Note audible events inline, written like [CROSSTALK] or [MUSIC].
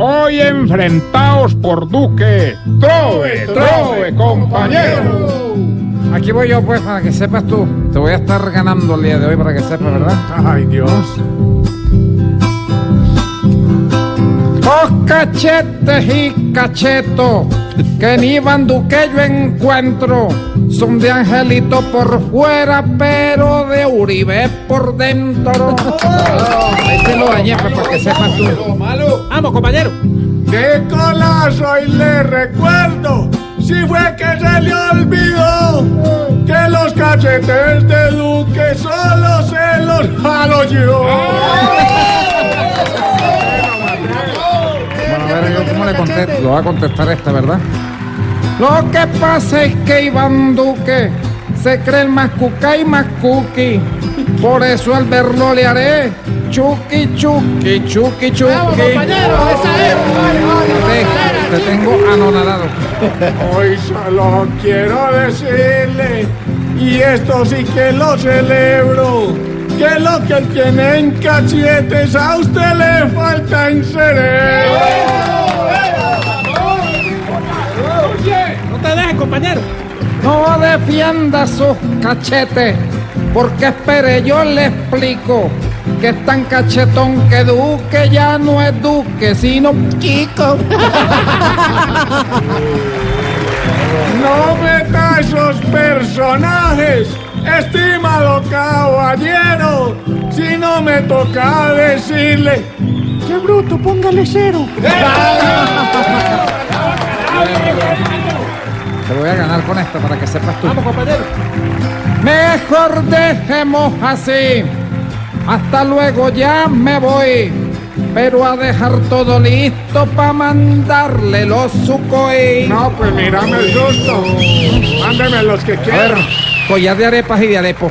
Hoy enfrentados por Duque. Trove, trove, compañero. Aquí voy yo, pues, para que sepas tú. Te voy a estar ganando el día de hoy para que sepas, ¿verdad? Ay, Dios. Dos cachetes y cacheto que ni Duque yo encuentro son de Angelito por fuera, pero de Uribe por dentro. [LAUGHS] Ahí te lo dañé, para que sepas tú. Vamos, compañero. ¡Qué colazo! Y le recuerdo, si fue que se le olvidó, que los cachetes de Duque solo se los jalo yo. Cómo le contesto. Lo va a contestar esta, ¿verdad? Lo que pasa es que Iván Duque se cree el más cuca y más cookie. Por eso al verlo le haré chuki chuki chuki chuki. Te, te tengo anonadado. Hoy solo quiero decirle, y esto sí que lo celebro, que lo que él tiene en cachetes a usted le falta en cerebro. Compañero. No defienda sus cachetes, porque espere, yo le explico que es tan cachetón que Duque ya no es Duque, sino Kiko. [LAUGHS] No meta esos personajes, estimado caballero, si no me toca decirle, qué bruto, póngale cero. [LAUGHS] [LAUGHS] Te voy a ganar con esto para que sepas tú. Vamos, compañero. Mejor dejemos así. Hasta luego, ya me voy. Pero a dejar todo listo para mandarle los sucoy. No, pues mírame el susto. Mándeme los que quieran. collar de arepas y de arepo.